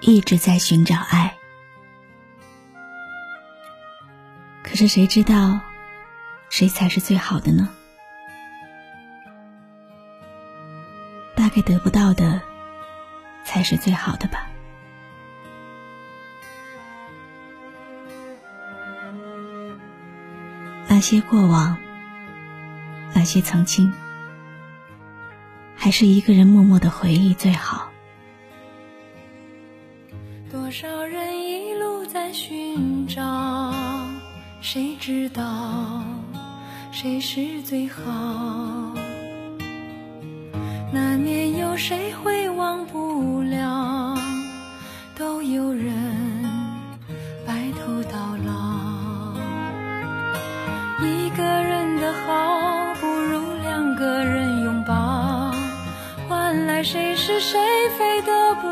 一直在寻找爱，可是谁知道谁才是最好的呢？大概得不到的才是最好的吧。那些过往，那些曾经，还是一个人默默的回忆最好。谁知道谁是最好？难免有谁会忘不了，都有人白头到老。一个人的好，不如两个人拥抱，换来谁是谁非得不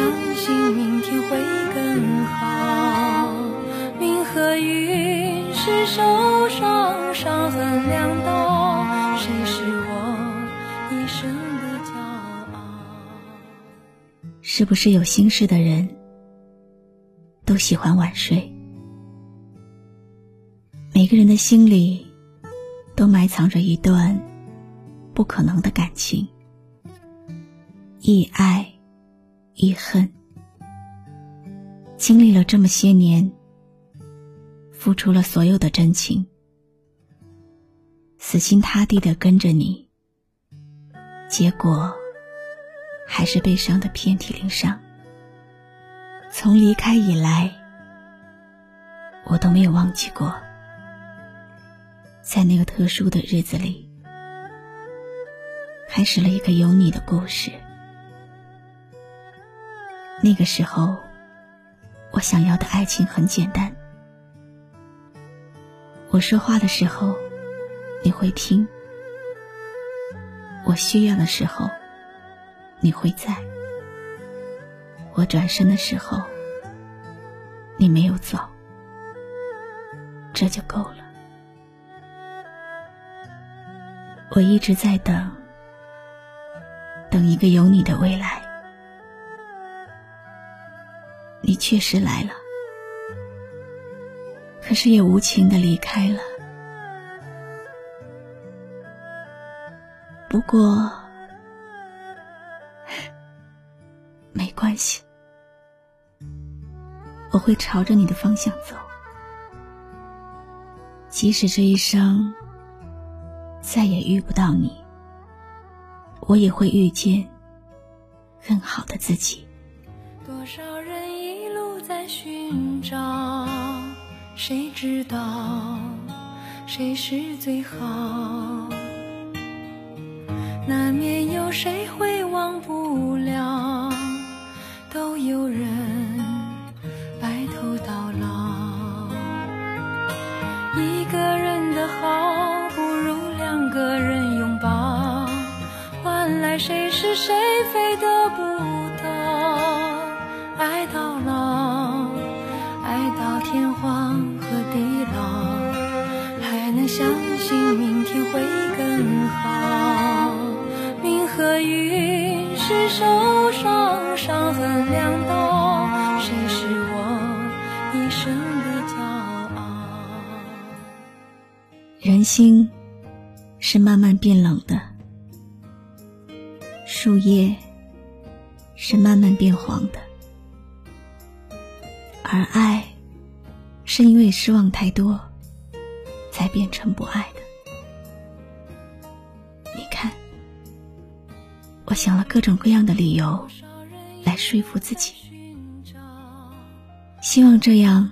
相信明天会更好。命和运是受伤伤痕两道，谁是我一生的骄傲？是不是有心事的人都喜欢晚睡？每个人的心里。都埋藏着一段不可能的感情，一爱遗恨。经历了这么些年，付出了所有的真情，死心塌地的跟着你，结果还是被伤的遍体鳞伤。从离开以来，我都没有忘记过。在那个特殊的日子里，开始了一个有你的故事。那个时候，我想要的爱情很简单：我说话的时候，你会听；我需要的时候，你会在；我转身的时候，你没有走，这就够了。我一直在等，等一个有你的未来。确实来了，可是也无情的离开了。不过，没关系，我会朝着你的方向走，即使这一生。再也遇不到你，我也会遇见更好的自己。多少寻找，谁知道谁是最好？难免有谁会忘不了，是手上伤痕两道，谁是我一生的骄傲？人心。是慢慢变冷的，树叶是慢慢变黄的，而爱是因为失望太多，才变成不爱的。我想了各种各样的理由来说服自己，希望这样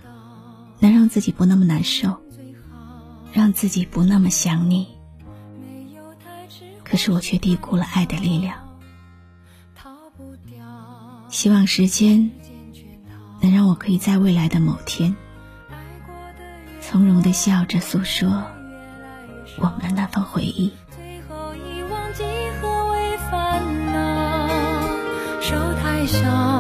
能让自己不那么难受。让自己不那么想你。可是我却低估了爱的力量。希望时间能让我可以在未来的某天，从容的笑着诉说我们的那份回忆。太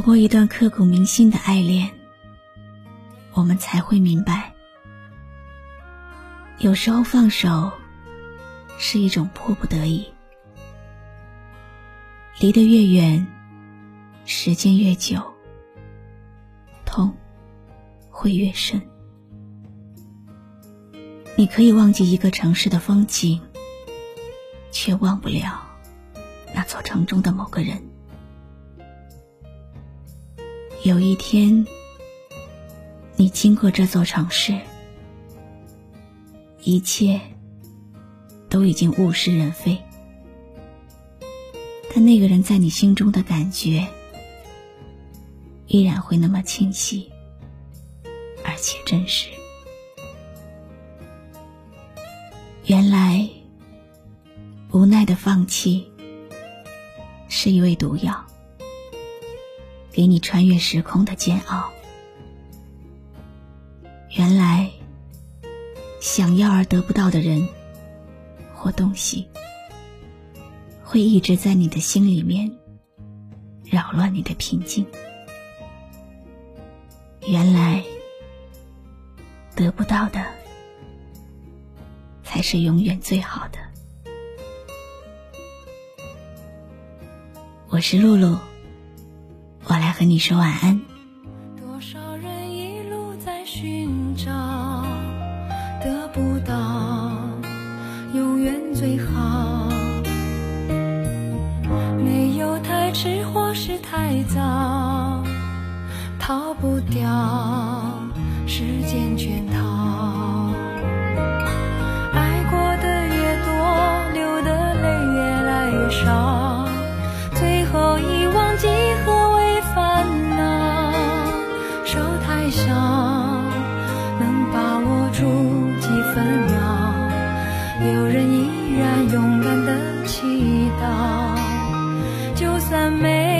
走过一段刻骨铭心的爱恋，我们才会明白，有时候放手是一种迫不得已。离得越远，时间越久，痛会越深。你可以忘记一个城市的风景，却忘不了那座城中的某个人。有一天，你经过这座城市，一切都已经物是人非，但那个人在你心中的感觉，依然会那么清晰，而且真实。原来，无奈的放弃，是一味毒药。给你穿越时空的煎熬。原来，想要而得不到的人或东西，会一直在你的心里面扰乱你的平静。原来，得不到的才是永远最好的。我是露露。我来和你说晚安。多少人一路在寻找，得不到永远最好。没有太迟或是太早，逃不掉时间圈套。依然勇敢的祈祷。就算没